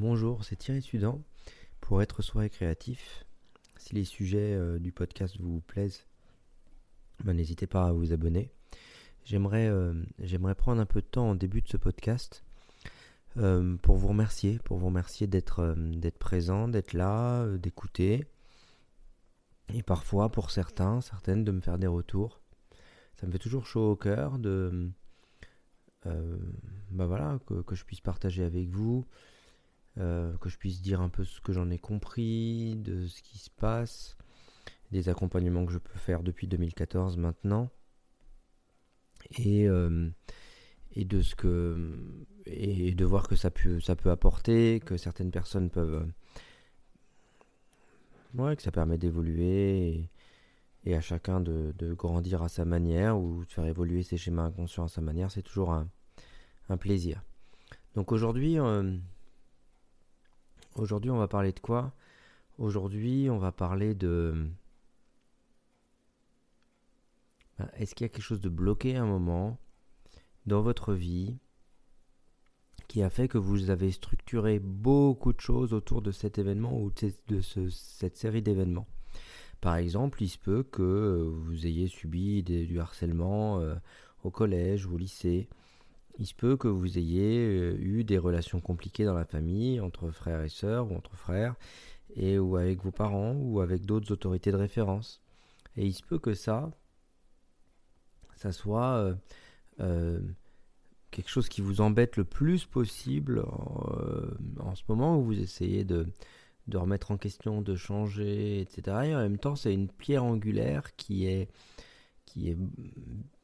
Bonjour, c'est Thierry Sudan pour être soi et créatif. Si les sujets euh, du podcast vous plaisent, ben, n'hésitez pas à vous abonner. J'aimerais, euh, j'aimerais prendre un peu de temps en début de ce podcast euh, pour vous remercier, pour vous remercier d'être, présent, d'être là, d'écouter. Et parfois, pour certains, certaines, de me faire des retours. Ça me fait toujours chaud au cœur de, que, que, je puisse partager avec vous, euh, que je puisse dire un peu ce que j'en ai compris, de ce qui se passe, des accompagnements que je peux faire depuis 2014 maintenant, et, euh, et de ce que et de voir que ça peut ça peut apporter, que certaines personnes peuvent ouais, que ça permet d'évoluer et, à chacun de, grandir à sa manière ou de faire évoluer ses schémas inconscients à sa manière, c'est toujours un, plaisir. Donc aujourd'hui, euh, Aujourd'hui, on va parler de quoi? Aujourd'hui, on va parler de... Ben, est-ce qu'il y a quelque chose de bloqué à un moment dans votre vie qui a fait que vous avez structuré beaucoup de choses autour de cet événement ou de cette série d'événements? Par exemple, il se peut que vous ayez subi du harcèlement euh, au collège ou au lycée, il se peut que vous ayez euh, eu des relations compliquées dans la famille, entre frères et sœurs ou entre frères, et ou avec vos parents ou avec d'autres autorités de référence. Et il se peut que ça, ça soit euh, euh, quelque chose qui vous embête le plus possible en ce moment où vous essayez de, de remettre en question, de changer, etc. Et en même temps, c'est une pierre angulaire qui est, qui est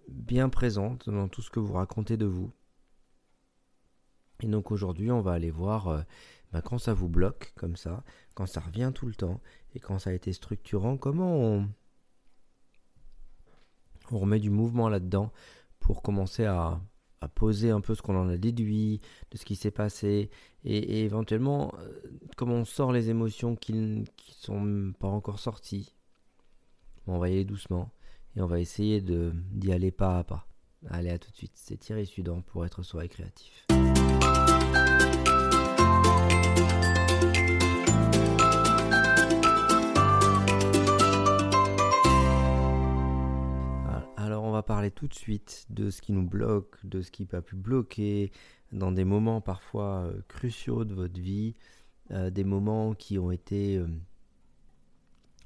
bien présente dans tout ce que vous racontez de vous. Et donc aujourd'hui, on va aller voir euh, bah, quand ça vous bloque comme ça, quand ça revient tout le temps, et quand ça a été structurant, comment on, remet du mouvement là-dedans pour commencer à, à, poser un peu ce qu'on en a déduit, de ce qui s'est passé, et, éventuellement euh, comment on sort les émotions qui ne sont pas encore sorties. on va y aller doucement, et on va essayer d'y aller pas à pas. Allez, à tout de suite. C'est Thierry Sudan pour être soi et créatif. Alors on va parler tout de suite de ce qui nous bloque, de ce qui peut pu bloquer dans des moments parfois euh, cruciaux de votre vie, euh, des moments qui ont été... Euh,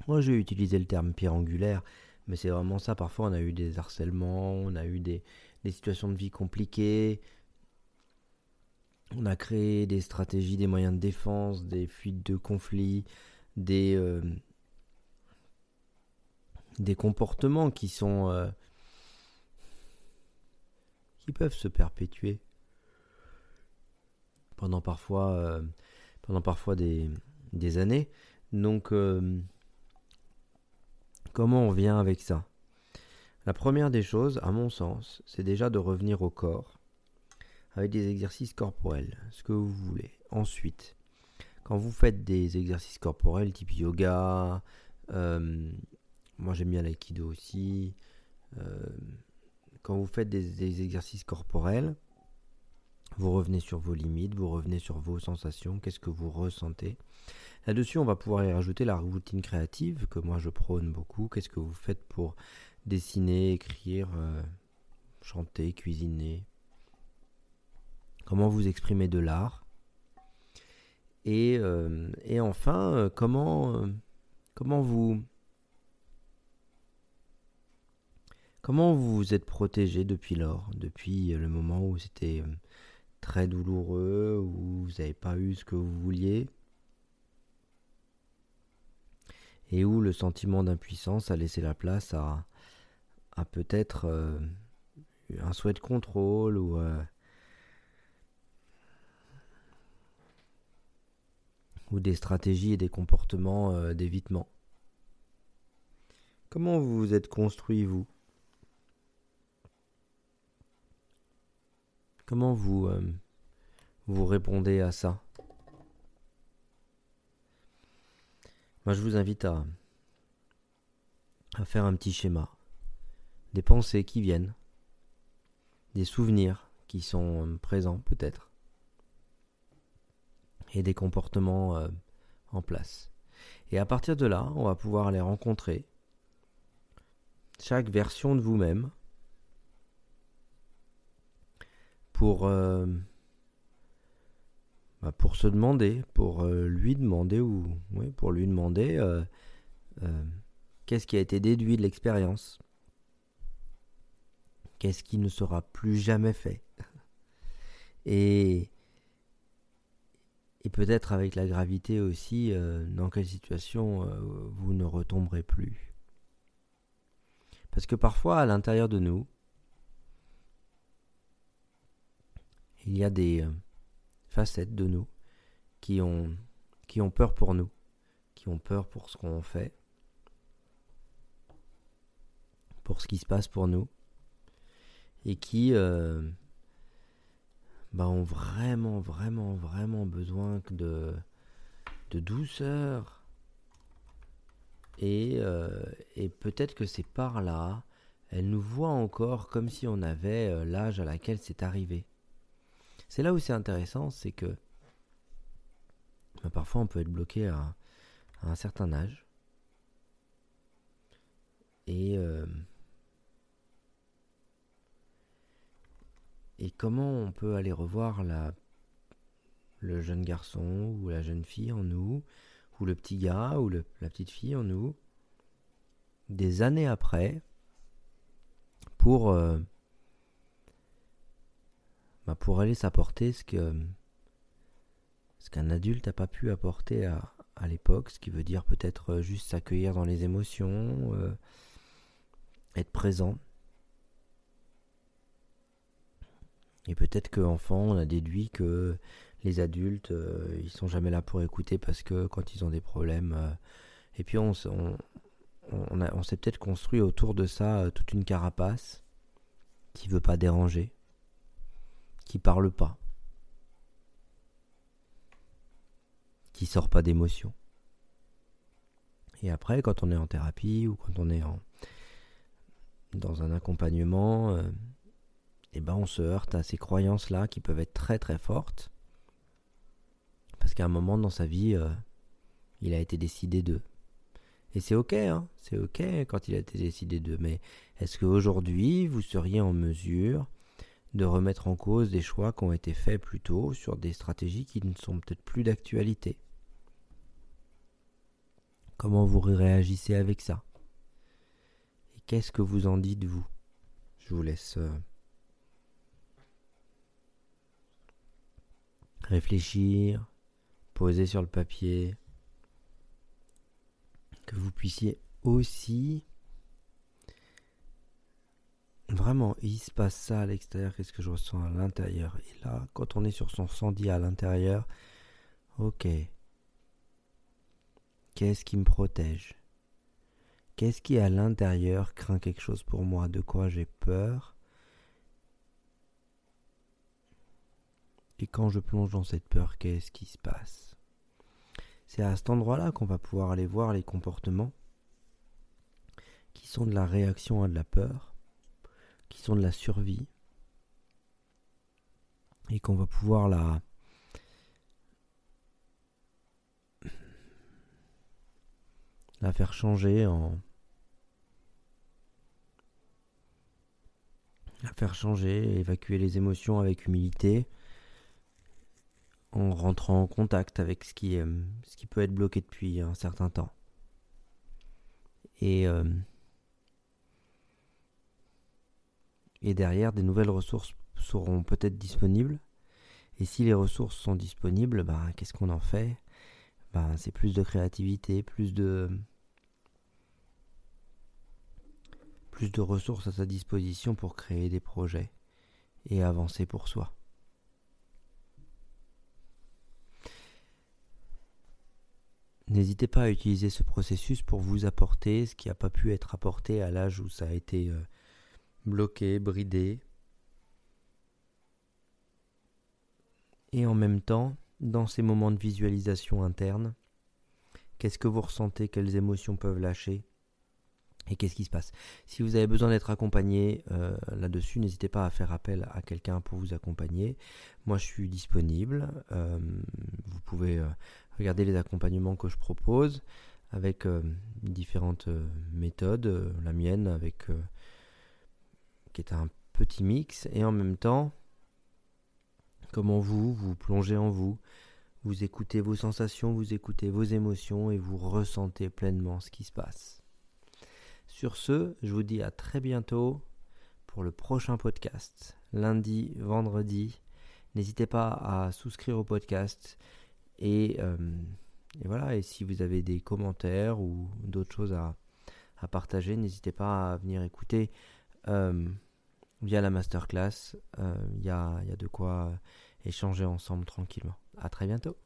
moi j'ai utilisé le terme pierre angulaire, mais c'est vraiment ça. Parfois on a eu des harcèlements, on a eu des, des situations de vie compliquées, on a créé des stratégies, des moyens de défense, des fuites de conflits, des, euh, des comportements qui sont euh, qui peuvent se perpétuer pendant parfois euh, pendant parfois des, des années. Donc comment on vient avec ça? La première des choses, à mon sens, c'est déjà de revenir au corps avec des exercices corporels, ce que vous voulez. Ensuite, quand vous faites des exercices corporels type yoga, euh, moi j'aime bien l'aïkido aussi, euh, quand vous faites des, exercices corporels, vous revenez sur vos limites, vous revenez sur vos sensations, qu'est-ce que vous ressentez? Là-dessus, on va pouvoir y rajouter la routine créative que moi je prône beaucoup. Qu'est-ce que vous faites pour dessiner, écrire, euh, chanter, cuisiner, comment vous exprimez de l'art? Et, euh, et, enfin, euh, comment, comment vous comment vous vous êtes protégé depuis lors, depuis le moment où c'était très douloureux, où vous n'avez pas eu ce que vous vouliez, et où le sentiment d'impuissance a laissé la place à, peut-être un souhait de contrôle ou ou des stratégies et des comportements euh, d'évitement. Comment vous vous êtes construit, vous? Comment vous, euh, vous répondez à ça? Moi, je vous invite à, faire un petit schéma. Des pensées qui viennent, des souvenirs qui sont euh, présents peut-être. Et des comportements euh, en place. Et à partir de là, on va pouvoir les rencontrer, chaque version de vous-même, pour, euh, bah, pour se demander, pour euh, lui demander, ou pour lui demander qu'est-ce qui a été déduit de l'expérience, qu'est-ce qui ne sera plus jamais fait? Et peut-être avec la gravité aussi, euh, dans quelle situation euh, vous ne retomberez plus. Parce que parfois, à l'intérieur de nous, il y a des euh, facettes de nous qui ont, peur pour nous, qui ont peur pour ce qu'on fait, pour ce qui se passe pour nous, et qui bah, ont vraiment, vraiment, vraiment besoin de, douceur. Et, euh, et peut-être que c'est par là, elles nous voient encore comme si on avait euh, l'âge à laquelle c'est arrivé. C'est là où c'est intéressant, c'est que bah, parfois on peut être bloqué à, un certain âge. Et, euh, Et comment on peut aller revoir la, le jeune garçon ou la jeune fille en nous, ou le petit gars ou la petite fille en nous, des années après, pour, euh, bah, pour aller s'apporter ce que ce qu'un adulte n'a pas pu apporter à, l'époque, ce qui veut dire peut-être euh, juste s'accueillir dans les émotions, euh, être présent. Et peut-être qu'enfant, on a déduit que les adultes, euh, ils sont jamais là pour écouter parce que quand ils ont des problèmes. Euh, et puis on, s'est peut-être construit autour de ça toute une carapace qui veut pas déranger, qui parle pas, qui sort pas d'émotion. Et après, quand on est en thérapie ou quand on est en, dans un accompagnement, eh ben on se heurte à ces croyances-là qui peuvent être très très fortes. Parce qu'à un moment dans sa vie, euh, il a été décidé de. Et c'est ok, hein, c'est ok quand il a été décidé de. Mais est-ce qu'aujourd'hui, vous seriez en mesure de remettre en cause des choix qui ont été faits plus tôt sur des stratégies qui ne sont peut-être plus d'actualité Comment vous réagissez avec ça? Et qu'est-ce que vous en dites vous? Je vous laisse. Euh, réfléchir, poser sur le papier, que vous puissiez aussi vraiment, il se passe ça à l'extérieur, qu'est-ce que je ressens à l'intérieur? Et là, quand on est sur son senti à l'intérieur, ok, qu'est-ce qui me protège? Qu'est-ce qui à l'intérieur craint quelque chose pour moi? De quoi j'ai peur? Et quand je plonge dans cette peur, qu'est-ce qui se passe? C'est à cet endroit-là qu'on va pouvoir aller voir les comportements qui sont de la réaction à de la peur, qui sont de la survie, et qu'on va pouvoir la, la faire changer en la faire changer, évacuer les émotions avec humilité, en rentrant en contact avec ce qui, euh, peut être bloqué depuis un certain temps. Et, euh, et derrière, des nouvelles ressources seront peut-être disponibles. Et si les ressources sont disponibles, ben, qu'est-ce qu'on en fait? Ben, C'est plus de créativité, plus de, plus de ressources à sa disposition pour créer des projets et avancer pour soi. N'hésitez pas à utiliser ce processus pour vous apporter ce qui n'a pas pu être apporté à l'âge où ça a été euh, bloqué, bridé. Et en même temps, dans ces moments de visualisation interne, qu'est-ce que vous ressentez, quelles émotions peuvent lâcher Et qu'est-ce qui se passe? Si vous avez besoin d'être accompagné euh, là-dessus, n'hésitez pas à faire appel à quelqu'un pour vous accompagner. Moi, je suis disponible. Euh, vous pouvez euh, regarder les accompagnements que je propose avec différentes méthodes. la mienne, avec qui est un petit mix, et en même temps, comment vous vous plongez en vous, vous écoutez vos sensations, vous écoutez vos émotions et vous ressentez pleinement ce qui se passe. Sur ce, je vous dis à très bientôt pour le prochain podcast, lundi, vendredi. N'hésitez pas à souscrire au podcast et, euh, voilà. Et si vous avez des commentaires ou d'autres choses à, partager, n'hésitez pas à venir écouter via la masterclass. Euh, il y, a, de quoi échanger ensemble tranquillement. À très bientôt.